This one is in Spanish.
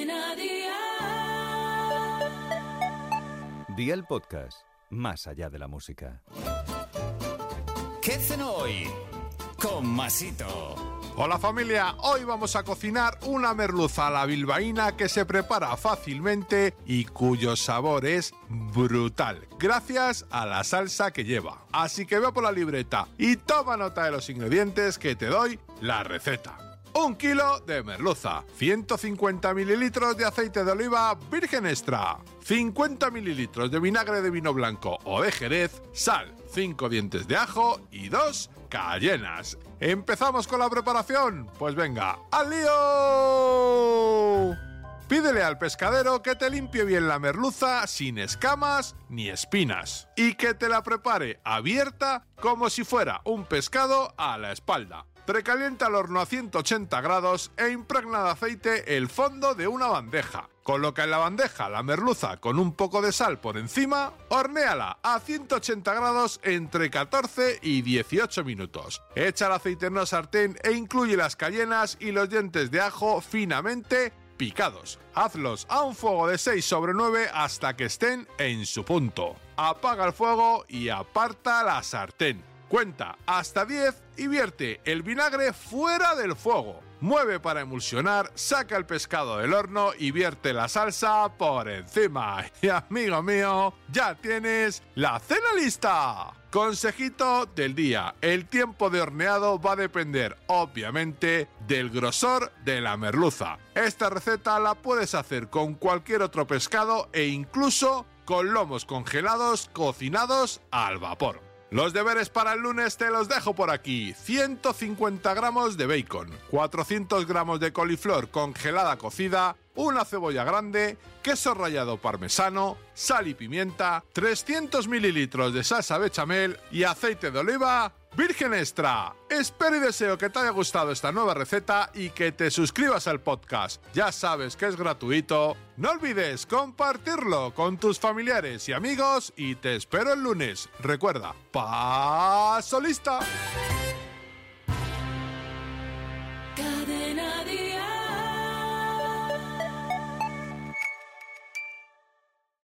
Cadena Dial. Día el podcast, más allá de la música. ¿Qué cenó hoy? Con Masito. Hola familia, hoy vamos a cocinar una merluza a la bilbaína que se prepara fácilmente y cuyo sabor es brutal, gracias a la salsa que lleva. Así que ve por la libreta y toma nota de los ingredientes que te doy la receta. Un kilo de merluza, 150 mililitros de aceite de oliva virgen extra, 50 mililitros de vinagre de vino blanco o de jerez, sal, 5 dientes de ajo y 2 cayenas. ¿Empezamos con la preparación? Pues venga, ¡al lío! Pídele al pescadero que te limpie bien la merluza sin escamas ni espinas y que te la prepare abierta como si fuera un pescado a la espalda. Precalienta el horno a 180 grados e impregna de aceite el fondo de una bandeja. Coloca en la bandeja la merluza con un poco de sal por encima, hornéala a 180 grados entre 14 y 18 minutos. Echa el aceite en una sartén e incluye las cayenas y los dientes de ajo finamente picados. Hazlos a un fuego de 6 sobre 9 hasta que estén en su punto. Apaga el fuego y aparta la sartén. Cuenta hasta 10 y vierte el vinagre fuera del fuego. Mueve para emulsionar, saca el pescado del horno y vierte la salsa por encima. Y amigo mío, ya tienes la cena lista. Consejito del día. El tiempo de horneado va a depender, obviamente, del grosor de la merluza. Esta receta la puedes hacer con cualquier otro pescado e incluso con lomos congelados cocinados al vapor. Los deberes para el lunes te los dejo por aquí. 150 gramos de bacon, 400 gramos de coliflor congelada cocida, una cebolla grande, queso rallado parmesano, sal y pimienta, 300 mililitros de salsa bechamel y aceite de oliva virgen extra. Espero y deseo que te haya gustado esta nueva receta y que te suscribas al podcast. Ya sabes que es gratuito. No olvides compartirlo con tus familiares y amigos y te espero el lunes. Recuerda, paso lista.